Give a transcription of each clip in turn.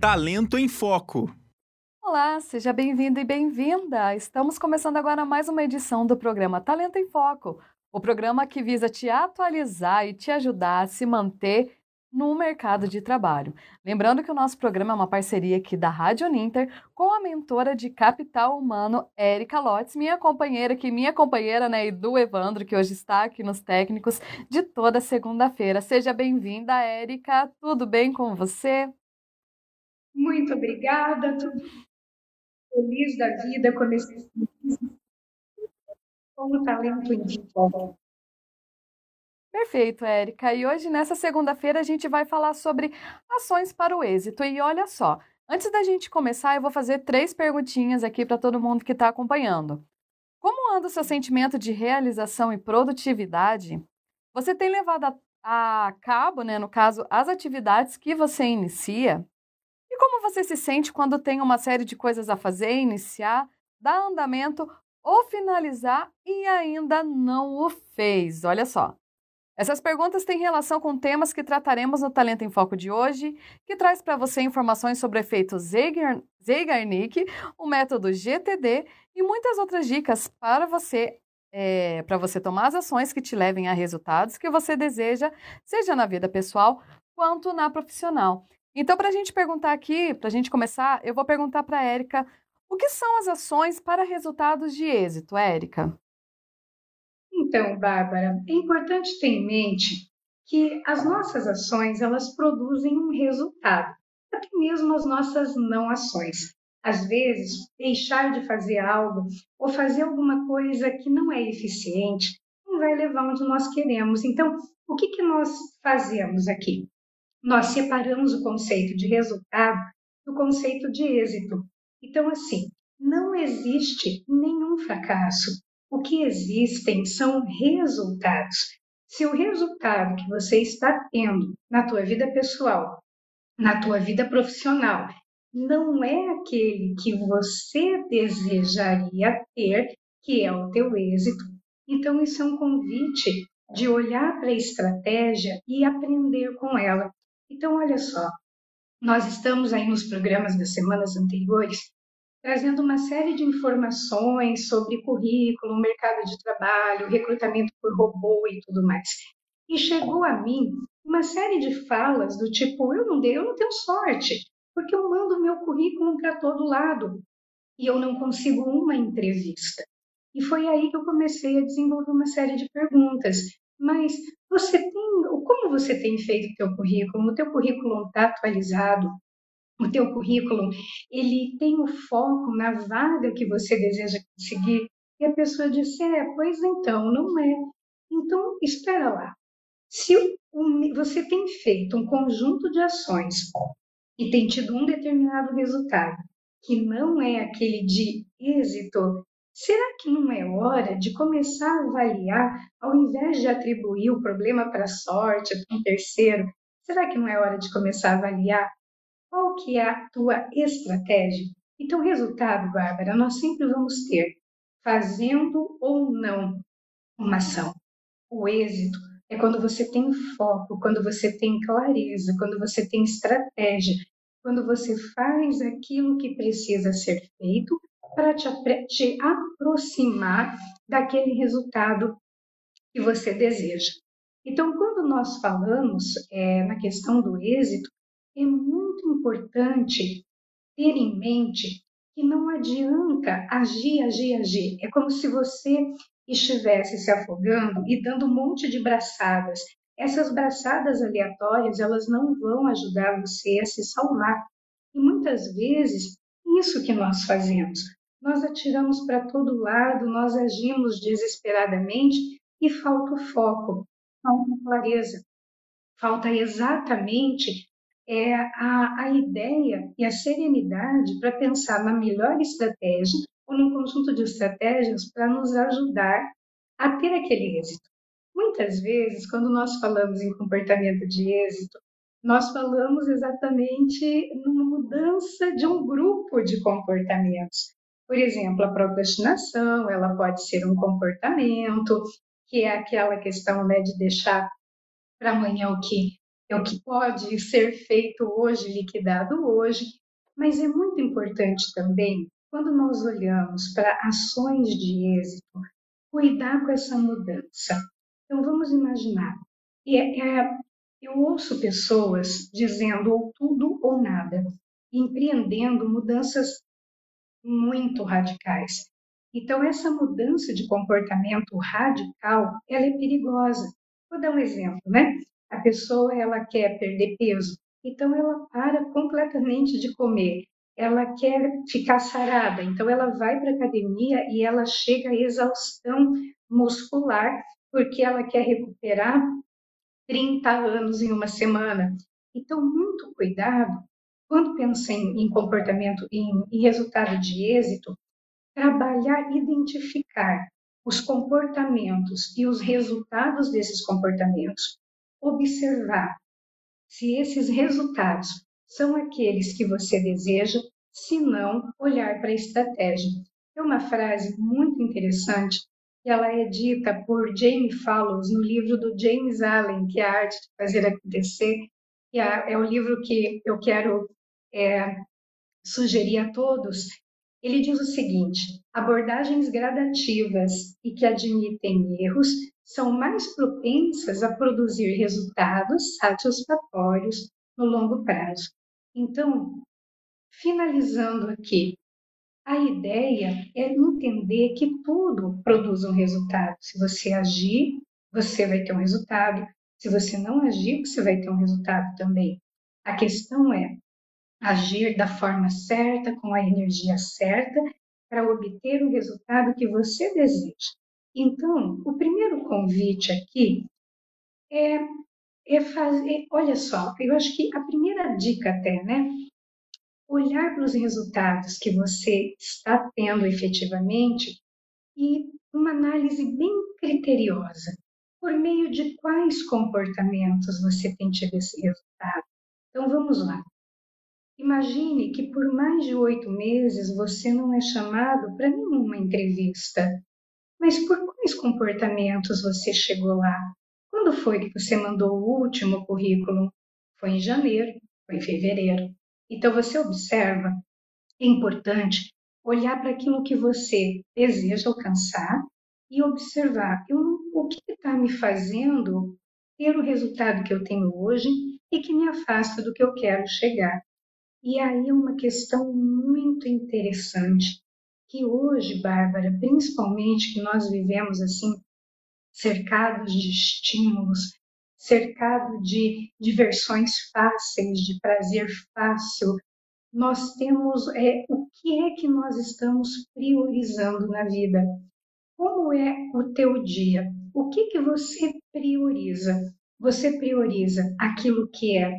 Talento em Foco. Olá, seja bem-vindo e bem-vinda! Estamos começando agora mais uma edição do programa Talento em Foco, o programa que visa te atualizar e te ajudar a se manter no mercado de trabalho. Lembrando que o nosso programa é uma parceria aqui da Rádio Uninter com a mentora de capital humano, Érica Lotz, minha companheira aqui, minha companheira, né, e do Evandro, que hoje está aqui nos técnicos de toda segunda-feira. Seja bem-vinda, Érica. Tudo bem com você? Muito obrigada. Tudo feliz da vida com esse com o talento individual. Perfeito, Érica. E hoje, nessa segunda-feira, a gente vai falar sobre ações para o êxito. E olha só, antes da gente começar, eu vou fazer três perguntinhas aqui para todo mundo que está acompanhando. Como anda o seu sentimento de realização e produtividade? Você tem levado a, a cabo, né, no caso, as atividades que você inicia? Como você se sente quando tem uma série de coisas a fazer, iniciar, dar andamento ou finalizar e ainda não o fez? Olha só. Essas perguntas têm relação com temas que trataremos no Talento em Foco de hoje, que traz para você informações sobre o efeito Zeigarnik, o método GTD e muitas outras dicas para você é, para você tomar as ações que te levem a resultados que você deseja, seja na vida pessoal quanto na profissional. Então, para a gente perguntar aqui, para a gente começar, eu vou perguntar para a Érica o que são as ações para resultados de êxito, Érica? Então, Bárbara, é importante ter em mente que as nossas ações elas produzem um resultado, até mesmo as nossas não ações. Às vezes, deixar de fazer algo ou fazer alguma coisa que não é eficiente não vai levar onde nós queremos. Então, o que, que nós fazemos aqui? Nós separamos o conceito de resultado do conceito de êxito. Então, assim, não existe nenhum fracasso, o que existem são resultados. Se o resultado que você está tendo na tua vida pessoal, na tua vida profissional, não é aquele que você desejaria ter, que é o teu êxito, então isso é um convite de olhar para a estratégia e aprender com ela. Então, olha só, nós estamos aí nos programas das semanas anteriores trazendo uma série de informações sobre currículo, mercado de trabalho, recrutamento por robô e tudo mais. E chegou a mim uma série de falas do tipo: eu não dei, eu não tenho sorte, porque eu mando meu currículo para todo lado e eu não consigo uma entrevista. E foi aí que eu comecei a desenvolver uma série de perguntas. Mas você tem, como você tem feito o teu currículo? O teu currículo está atualizado? o teu currículo, ele tem o foco na vaga que você deseja conseguir, e a pessoa disse, é, pois então, não é. Então, espera lá. Se você tem feito um conjunto de ações e tem tido um determinado resultado que não é aquele de êxito, será que não é hora de começar a avaliar, ao invés de atribuir o problema para a sorte, para um terceiro, será que não é hora de começar a avaliar qual que é a tua estratégia? Então, resultado, Bárbara, nós sempre vamos ter, fazendo ou não uma ação. O êxito é quando você tem foco, quando você tem clareza, quando você tem estratégia, quando você faz aquilo que precisa ser feito para te, te aproximar daquele resultado que você deseja. Então, quando nós falamos é, na questão do êxito, é muito importante ter em mente que não adianta agir, agir, agir. É como se você estivesse se afogando e dando um monte de braçadas. Essas braçadas aleatórias, elas não vão ajudar você a se salvar. E muitas vezes, isso que nós fazemos. Nós atiramos para todo lado, nós agimos desesperadamente e falta o foco, falta clareza, falta exatamente é a, a ideia e a serenidade para pensar na melhor estratégia ou num conjunto de estratégias para nos ajudar a ter aquele êxito. Muitas vezes, quando nós falamos em comportamento de êxito, nós falamos exatamente numa mudança de um grupo de comportamentos. Por exemplo, a procrastinação, ela pode ser um comportamento, que é aquela questão né, de deixar para amanhã o que é o que pode ser feito hoje, liquidado hoje, mas é muito importante também, quando nós olhamos para ações de êxito, cuidar com essa mudança. Então, vamos imaginar. É, é, eu ouço pessoas dizendo ou tudo ou nada, empreendendo mudanças muito radicais. Então, essa mudança de comportamento radical, ela é perigosa. Vou dar um exemplo, né? A pessoa, ela quer perder peso, então ela para completamente de comer. Ela quer ficar sarada, então ela vai para a academia e ela chega à exaustão muscular porque ela quer recuperar 30 anos em uma semana. Então, muito cuidado quando pensa em, em comportamento, em, em resultado de êxito, trabalhar, identificar os comportamentos e os resultados desses comportamentos, observar se esses resultados são aqueles que você deseja, se não, olhar para a estratégia. Tem uma frase muito interessante ela é dita por Jamie Fallows no livro do James Allen, que é a arte de fazer acontecer, que é, é o livro que eu quero é, sugerir a todos, ele diz o seguinte: abordagens gradativas e que admitem erros são mais propensas a produzir resultados satisfatórios no longo prazo. Então, finalizando aqui, a ideia é entender que tudo produz um resultado. Se você agir, você vai ter um resultado. Se você não agir, você vai ter um resultado também. A questão é agir da forma certa, com a energia certa, para obter o resultado que você deseja. Então, o primeiro convite aqui é, é fazer. Olha só, eu acho que a primeira dica, até, né? Olhar para os resultados que você está tendo efetivamente e uma análise bem criteriosa. Por meio de quais comportamentos você tem tido esse resultado? Então, vamos lá. Imagine que por mais de oito meses você não é chamado para nenhuma entrevista. Mas por quais comportamentos você chegou lá? Quando foi que você mandou o último currículo? Foi em janeiro, foi em fevereiro. Então você observa, é importante olhar para aquilo que você deseja alcançar e observar eu, o que está me fazendo ter o resultado que eu tenho hoje e que me afasta do que eu quero chegar. E aí é uma questão muito interessante, que hoje, Bárbara, principalmente que nós vivemos assim, cercados de estímulos, cercado de diversões fáceis, de prazer fácil, nós temos é, o que é que nós estamos priorizando na vida? Como é o teu dia? O que que você prioriza? Você prioriza aquilo que é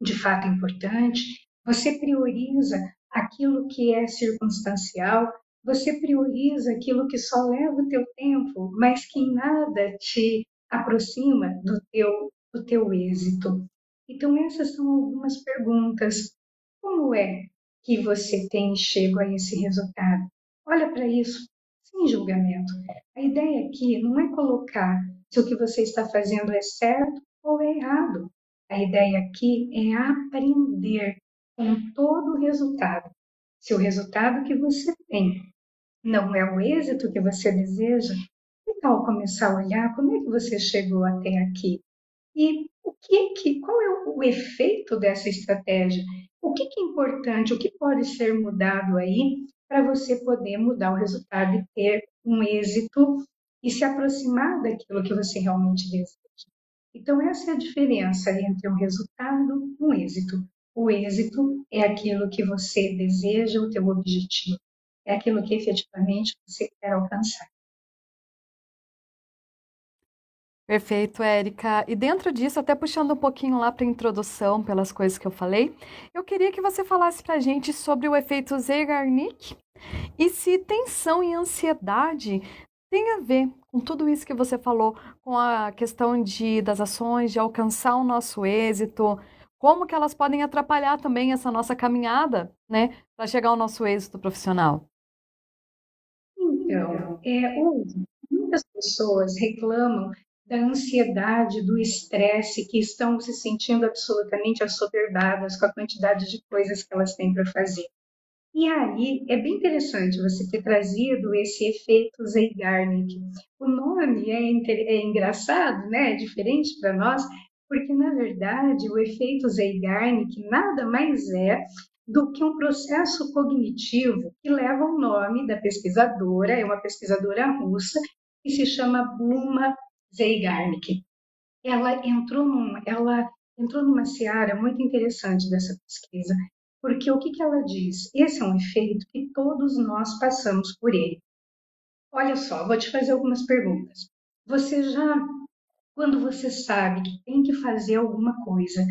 de fato importante, você prioriza aquilo que é circunstancial, você prioriza aquilo que só leva o teu tempo, mas que em nada te aproxima do teu, do teu êxito. Então, essas são algumas perguntas. Como é que você tem chego a esse resultado? Olha para isso sem julgamento. A ideia aqui não é colocar se o que você está fazendo é certo ou é errado. A ideia aqui é aprender com todo o resultado. Se o resultado que você tem não é o êxito que você deseja, que tal começar a olhar como é que você chegou até aqui? E o que, que qual é o efeito dessa estratégia? O que, que é importante? O que pode ser mudado aí para você poder mudar o resultado e ter um êxito e se aproximar daquilo que você realmente deseja? Então, essa é a diferença entre um resultado e um êxito. O êxito é aquilo que você deseja, o teu objetivo. É aquilo que efetivamente você quer alcançar. Perfeito, Érica. E dentro disso, até puxando um pouquinho lá para a introdução, pelas coisas que eu falei, eu queria que você falasse para a gente sobre o efeito Zeigarnik e se tensão e ansiedade tem a ver com tudo isso que você falou, com a questão de, das ações, de alcançar o nosso êxito, como que elas podem atrapalhar também essa nossa caminhada, né, para chegar ao nosso êxito profissional? Então, é, hoje, muitas pessoas reclamam da ansiedade, do estresse, que estão se sentindo absolutamente assoberbadas com a quantidade de coisas que elas têm para fazer. E aí é bem interessante você ter trazido esse efeito Zeigarnik. O nome é, é engraçado, né? É diferente para nós, porque na verdade o efeito Zeigarnik nada mais é do que um processo cognitivo que leva o nome da pesquisadora, é uma pesquisadora russa que se chama Bluma Zeigarnik. Ela entrou, num, ela entrou numa seara muito interessante dessa pesquisa, porque o que, que ela diz? Esse é um efeito que todos nós passamos por ele. Olha só, vou te fazer algumas perguntas. Você já, quando você sabe que tem que fazer alguma coisa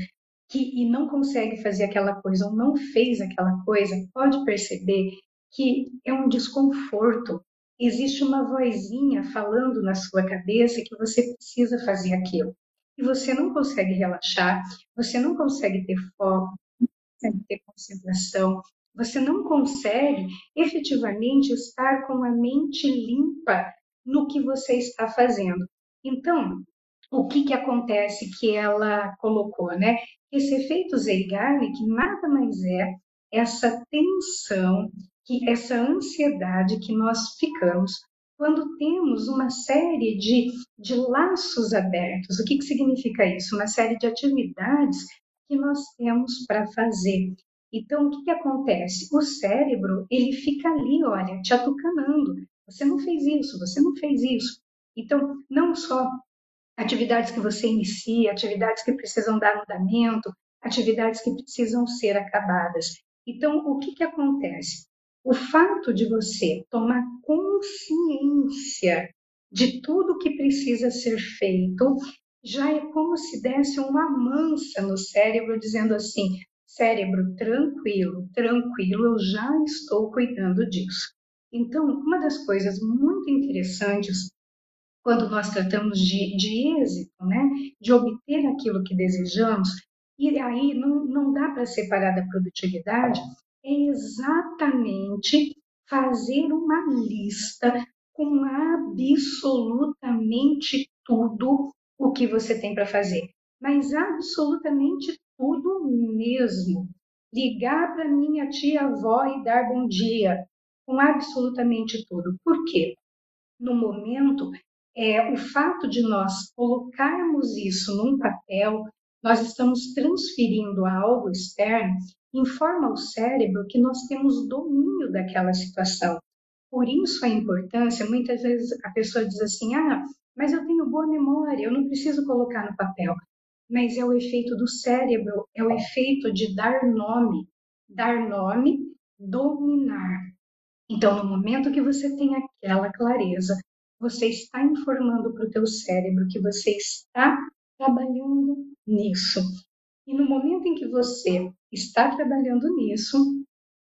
que, e não consegue fazer aquela coisa ou não fez aquela coisa, pode perceber que é um desconforto. Existe uma vozinha falando na sua cabeça que você precisa fazer aquilo. E você não consegue relaxar, você não consegue ter foco, consegue ter concentração, você não consegue efetivamente estar com a mente limpa no que você está fazendo. Então, o que, que acontece que ela colocou, né? Esse efeito Zeigarnik nada mais é essa tensão, que essa ansiedade que nós ficamos quando temos uma série de, de laços abertos. O que, que significa isso? Uma série de atividades que nós temos para fazer. Então, o que, que acontece? O cérebro, ele fica ali, olha, te atucanando. Você não fez isso, você não fez isso. Então, não só atividades que você inicia, atividades que precisam dar andamento, atividades que precisam ser acabadas. Então, o que, que acontece? O fato de você tomar consciência de tudo que precisa ser feito já é como se desse uma mansa no cérebro, dizendo assim: cérebro, tranquilo, tranquilo, eu já estou cuidando disso. Então, uma das coisas muito interessantes quando nós tratamos de, de êxito, né, de obter aquilo que desejamos, e aí não, não dá para separar da produtividade, é exatamente fazer uma lista com absolutamente tudo o que você tem para fazer, mas absolutamente tudo mesmo. Ligar para minha tia-avó e dar bom dia, com absolutamente tudo. Por quê? No momento, é, o fato de nós colocarmos isso num papel, nós estamos transferindo a algo externo, informa ao cérebro que nós temos domínio daquela situação. Por isso a importância, muitas vezes a pessoa diz assim: ah, mas eu tenho boa memória, eu não preciso colocar no papel. Mas é o efeito do cérebro, é o efeito de dar nome. Dar nome, dominar. Então, no momento que você tem aquela clareza, você está informando para o teu cérebro que você está trabalhando nisso. E no momento em que você está trabalhando nisso,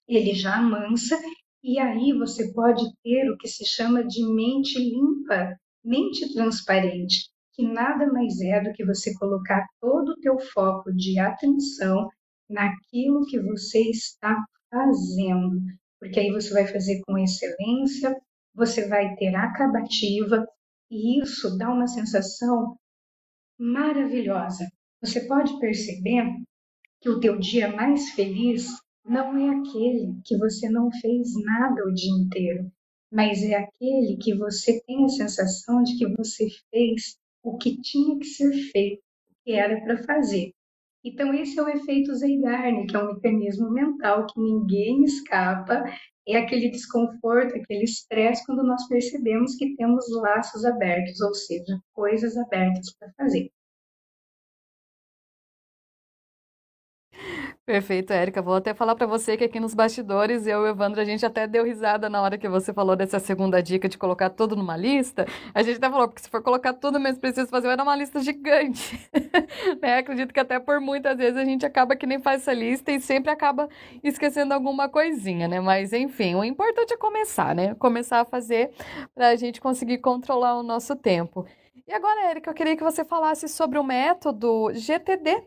ele já amansa e aí você pode ter o que se chama de mente limpa, mente transparente, que nada mais é do que você colocar todo o teu foco de atenção naquilo que você está fazendo, porque aí você vai fazer com excelência, você vai ter acabativa e isso dá uma sensação maravilhosa. Você pode perceber que o teu dia mais feliz não é aquele que você não fez nada o dia inteiro, mas é aquele que você tem a sensação de que você fez o que tinha que ser feito, que era para fazer. Então, esse é o efeito Zeigarnik, que é um mecanismo mental que ninguém escapa, é aquele desconforto, aquele estresse quando nós percebemos que temos laços abertos, ou seja, coisas abertas para fazer. Perfeito, Érica. Vou até falar para você que aqui nos bastidores, eu e o Evandro, a gente até deu risada na hora que você falou dessa segunda dica de colocar tudo numa lista. A gente até falou, porque se for colocar tudo mesmo preciso fazer, vai dar uma lista gigante. né? Acredito que até por muitas vezes a gente acaba que nem faz essa lista e sempre acaba esquecendo alguma coisinha, né? Mas enfim, o importante é começar, né? Começar a fazer para a gente conseguir controlar o nosso tempo. E agora, Érica, eu queria que você falasse sobre o método GTD,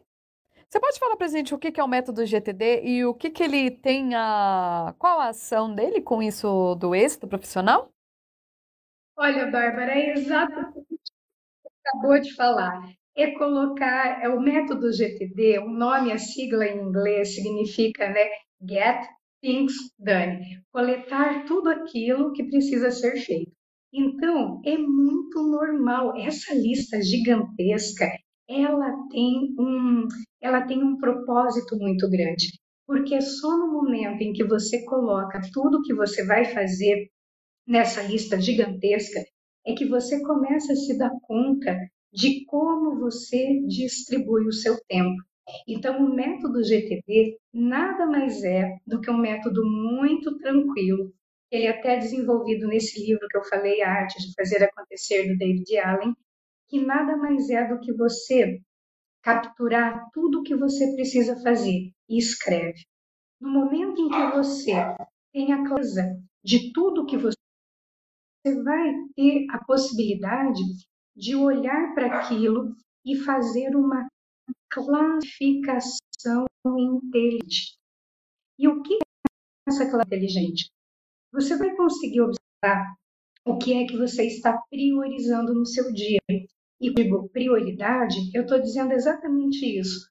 você pode falar para a gente o que é o método GTD e o que, que ele tem a. Qual a ação dele com isso do êxito profissional? Olha, Bárbara, é exatamente acabou de falar. É colocar, é o método GTD, o nome, a sigla em inglês significa, né, Get Things Done, coletar tudo aquilo que precisa ser feito. Então, é muito normal. Essa lista gigantesca, ela tem um, ela tem um propósito muito grande, porque é só no momento em que você coloca tudo que você vai fazer nessa lista gigantesca é que você começa a se dar conta de como você distribui o seu tempo. Então, o método GTD nada mais é do que um método muito tranquilo. Ele é até desenvolvido nesse livro que eu falei, A Arte de Fazer Acontecer, do David Allen, que nada mais é do que você capturar tudo o que você precisa fazer e escreve. No momento em que você tem a clareza de tudo que você você vai ter a possibilidade de olhar para aquilo e fazer uma classificação inteligente. E o que é essa classificação inteligente? Você vai conseguir observar o que é que você está priorizando no seu dia. E digo prioridade, eu estou dizendo exatamente isso.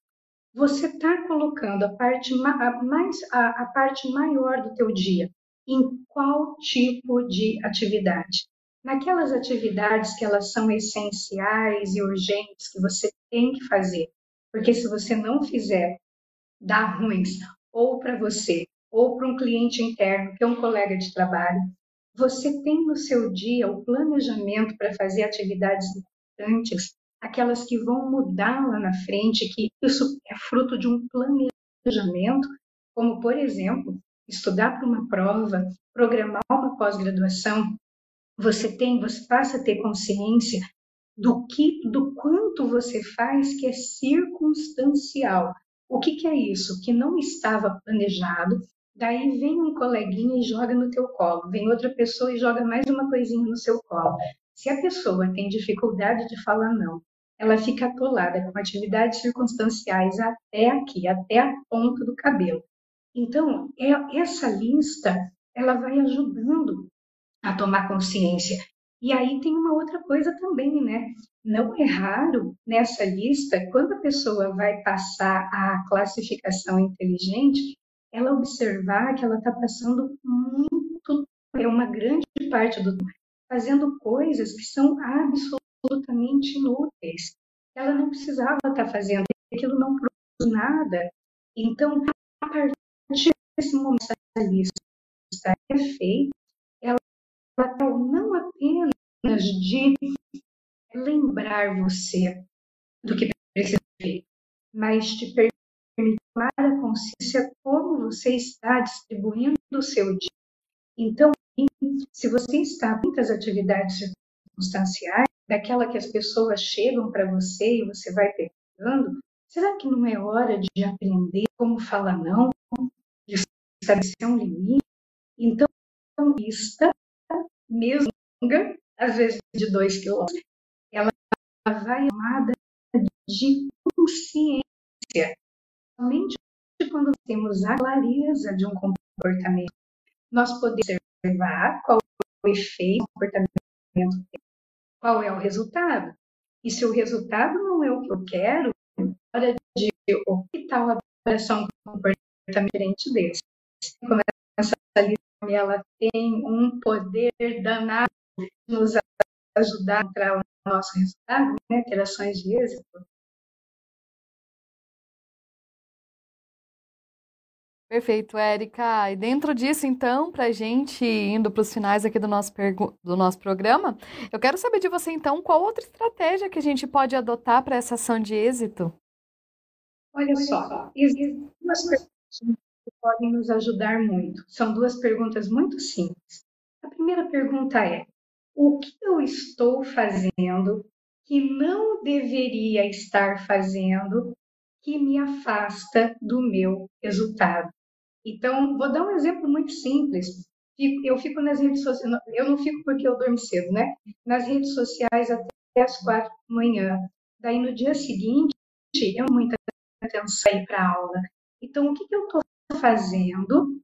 Você está colocando a parte, mais, a, a parte maior do teu dia em qual tipo de atividade. Naquelas atividades que elas são essenciais e urgentes que você tem que fazer, porque se você não fizer, dá ruins ou para você ou para um cliente interno, que é um colega de trabalho. Você tem no seu dia o planejamento para fazer atividades importantes, aquelas que vão mudar lá na frente, que isso é fruto de um planejamento, como por exemplo, estudar para uma prova, programar uma pós-graduação, você tem, você passa a ter consciência do que, do quanto você faz que é circunstancial. O que, que é isso? Que não estava planejado. Daí vem um coleguinha e joga no teu colo, vem outra pessoa e joga mais uma coisinha no seu colo. Se a pessoa tem dificuldade de falar não, ela fica atolada com atividades circunstanciais até aqui, até a ponta do cabelo. Então, é, essa lista ela vai ajudando a tomar consciência. E aí tem uma outra coisa também, né? Não é raro nessa lista, quando a pessoa vai passar a classificação inteligente, ela observar que ela está passando muito, é uma grande parte do fazendo coisas que são absolutamente inúteis. Ela não precisava estar tá fazendo, aquilo não produz nada. Então, a partir esse momento da lista é feita, ela não apenas de lembrar você do que precisa ser, mas permitir tomar a consciência como você está distribuindo o seu dia. Então, se você está muitas atividades circunstanciais, daquela que as pessoas chegam para você e você vai pegando, será que não é hora de aprender como falar não? estabelecer um limite. Então, a pista, mesmo longa, às vezes de dois quilômetros, ela vai chamada de consciência. Somente quando temos a clareza de um comportamento, nós podemos observar qual é o efeito do comportamento, qual é o resultado. E se o resultado não é o que eu quero, hora de o que tal a operação comportamento diferente desse como essa lista ela tem um poder danado de nos ajudar a entrar no nosso resultado, né, de êxito. Perfeito, Érica. E dentro disso, então, para a gente indo para os finais aqui do nosso, do nosso programa, eu quero saber de você, então, qual outra estratégia que a gente pode adotar para essa ação de êxito? Olha só, existem duas perguntas que podem nos ajudar muito. São duas perguntas muito simples. A primeira pergunta é: o que eu estou fazendo que não deveria estar fazendo que me afasta do meu resultado? Então, vou dar um exemplo muito simples. Eu fico nas redes sociais, eu não fico porque eu dormo cedo, né? Nas redes sociais até as quatro da manhã. Daí no dia seguinte, eu muita atenção para a aula. Então, o que, que eu estou fazendo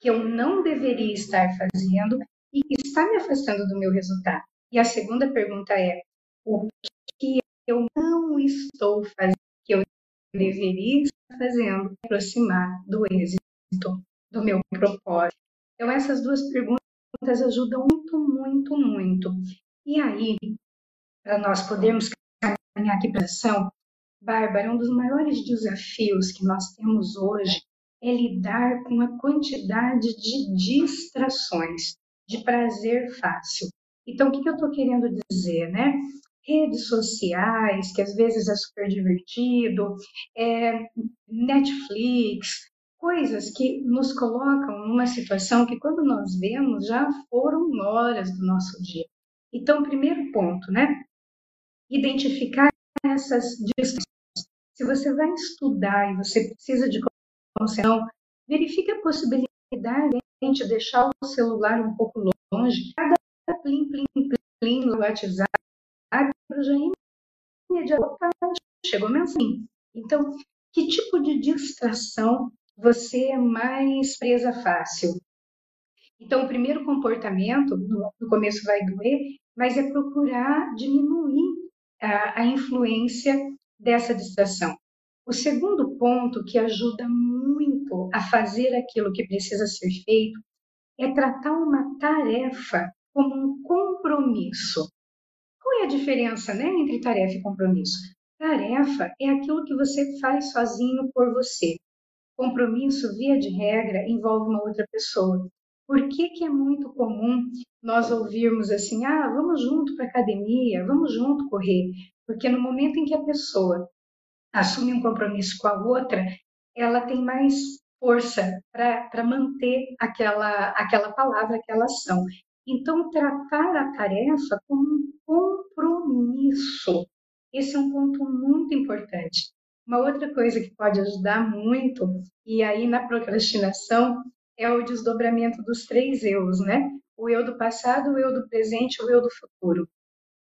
que eu não deveria estar fazendo e que está me afastando do meu resultado? E a segunda pergunta é: o que eu não estou fazendo que eu deveria estar fazendo para aproximar do êxito do meu propósito? Então, essas duas perguntas ajudam muito, muito, muito. E aí, para nós podermos caminhar aqui para a ação, Bárbara, um dos maiores desafios que nós temos hoje é lidar com a quantidade de distrações, de prazer fácil. Então, o que, eu estou querendo dizer, né? Redes sociais, que às vezes é super divertido, é, Netflix, coisas que nos colocam numa situação que, quando nós vemos, já foram horas do nosso dia. Então, primeiro ponto, né? Identificar essas distâncias. Se você vai estudar e você precisa de concentração, verifique a possibilidade de deixar o celular um pouco longe. Cada plim, plim, plim no WhatsApp, já imediatamente chegou mensagem. Então, que tipo de distração você é mais presa fácil. Então, o primeiro comportamento, no começo vai doer, mas é procurar diminuir a, a influência dessa distração. O segundo ponto que ajuda muito a fazer aquilo que precisa ser feito é tratar uma tarefa como um compromisso. Qual é a diferença né, entre tarefa e compromisso? Tarefa é aquilo que você faz sozinho por você. Compromisso, via de regra, envolve uma outra pessoa. Por que, que é muito comum nós ouvirmos assim, ah, vamos junto para a academia, vamos junto correr? Porque no momento em que a pessoa assume um compromisso com a outra, ela tem mais força para manter aquela, aquela palavra, aquela ação. Então, tratar a tarefa como um compromisso. Esse é um ponto muito importante. Uma outra coisa que pode ajudar muito, e aí na procrastinação, é o desdobramento dos três eus, né? O eu do passado, o eu do presente, o eu do futuro.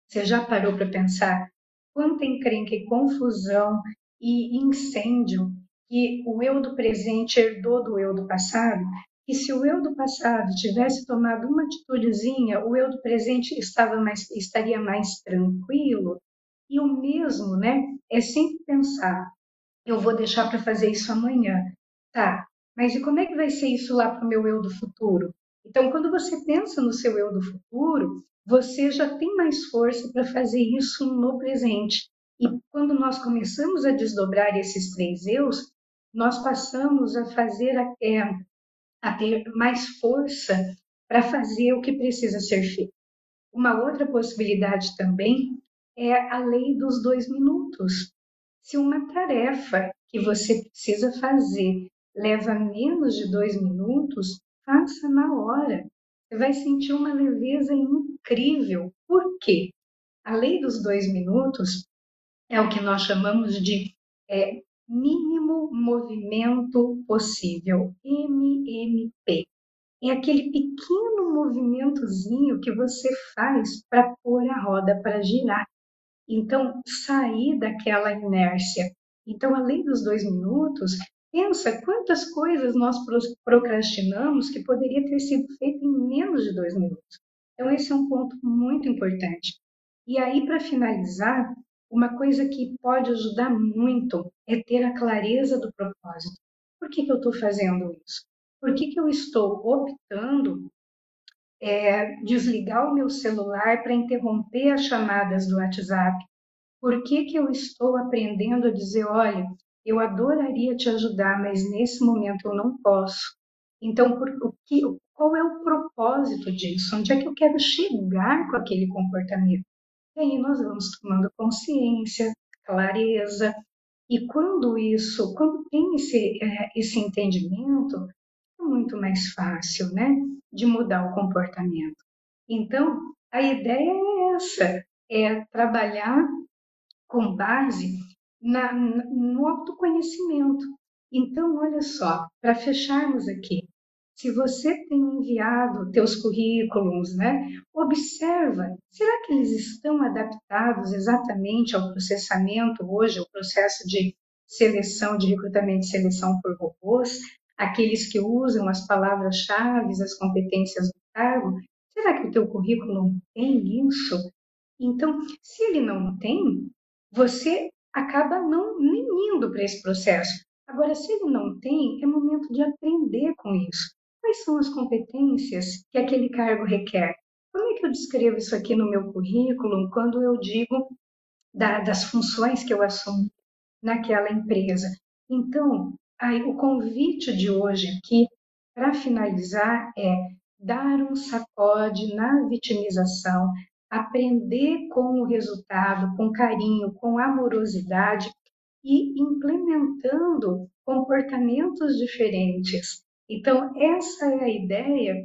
Você já parou para pensar quanta encrenca e confusão e incêndio que o eu do presente herdou do eu do passado? E se o eu do passado tivesse tomado uma atitudezinha, o eu do presente estava mais, estaria mais tranquilo, e o mesmo, né? É sempre pensar, eu vou deixar para fazer isso amanhã. Tá, mas e como é que vai ser isso lá para o meu eu do futuro? Então, quando você pensa no seu eu do futuro, você já tem mais força para fazer isso no presente. E quando nós começamos a desdobrar esses três eus, nós passamos a fazer é, a ter mais força para fazer o que precisa ser feito. Uma outra possibilidade também é a lei dos dois minutos. Se uma tarefa que você precisa fazer leva menos de dois minutos, faça na hora. Você vai sentir uma leveza incrível. Por quê? A lei dos dois minutos é o que nós chamamos de é, mínimo movimento possível, MMP. É aquele pequeno movimentozinho que você faz para pôr a roda para girar. Então, sair daquela inércia. Então, além dos dois minutos, pensa quantas coisas nós procrastinamos que poderia ter sido feito em menos de dois minutos. Então, esse é um ponto muito importante. E aí, para finalizar, uma coisa que pode ajudar muito é ter a clareza do propósito. Por que, que eu estou fazendo isso? Por que, que eu estou optando é, desligar o meu celular para interromper as chamadas do WhatsApp? Por que, que eu estou aprendendo a dizer, olha, eu adoraria te ajudar, mas nesse momento eu não posso. Então, por, o que, qual é o propósito disso? Onde é que eu quero chegar com aquele comportamento? E aí nós vamos tomando consciência, clareza, e quando isso, quando tem esse, é, esse entendimento, muito mais fácil, né, de mudar o comportamento. Então, a ideia é essa, é trabalhar com base na, no autoconhecimento. Então, olha só, para fecharmos aqui, se você tem enviado teus currículos, né, observa, será que eles estão adaptados exatamente ao processamento hoje, o processo de seleção, de recrutamento e seleção por robôs, aqueles que usam as palavras-chave, as competências do cargo? Será que o teu currículo tem isso? Então, se ele não tem, você acaba não nem indo para esse processo. Agora, se ele não tem, é momento de aprender com isso. Quais são as competências que aquele cargo requer? Como é que eu descrevo isso aqui no meu currículo quando eu digo da, das funções que eu assumo naquela empresa? Então, aí, o convite de hoje aqui, para finalizar, é dar um sacode na vitimização, aprender com o resultado, com carinho, com amorosidade e implementando comportamentos diferentes. Então, essa é a ideia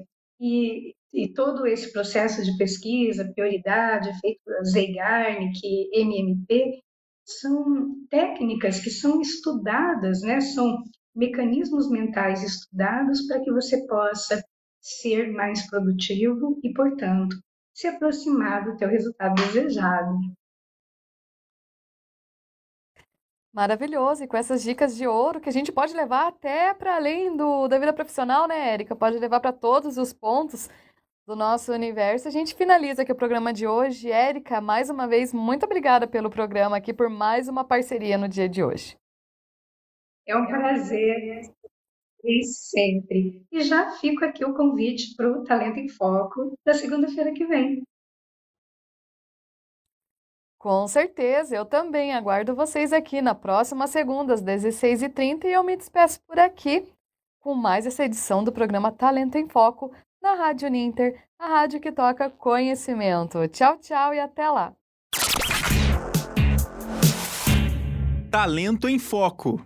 e, e todo esse processo de pesquisa, prioridade, feito Zeigarnik, MMP, são técnicas que são estudadas, né? são mecanismos mentais estudados para que você possa ser mais produtivo e, portanto, se aproximar do teu resultado desejado. Maravilhoso, e com essas dicas de ouro que a gente pode levar até para além do, da vida profissional, né, Érica? Pode levar para todos os pontos do nosso universo. A gente finaliza aqui o programa de hoje. Érica, mais uma vez, muito obrigada pelo programa aqui, por mais uma parceria no dia de hoje. É um prazer e sempre. E já fico aqui o convite para o Talento em Foco da segunda-feira que vem. Com certeza, eu também aguardo vocês aqui na próxima segunda, às 16h30, e eu me despeço por aqui com mais essa edição do programa Talento em Foco na Rádio Ninter, a rádio que toca conhecimento. Tchau, tchau e até lá. Talento em Foco.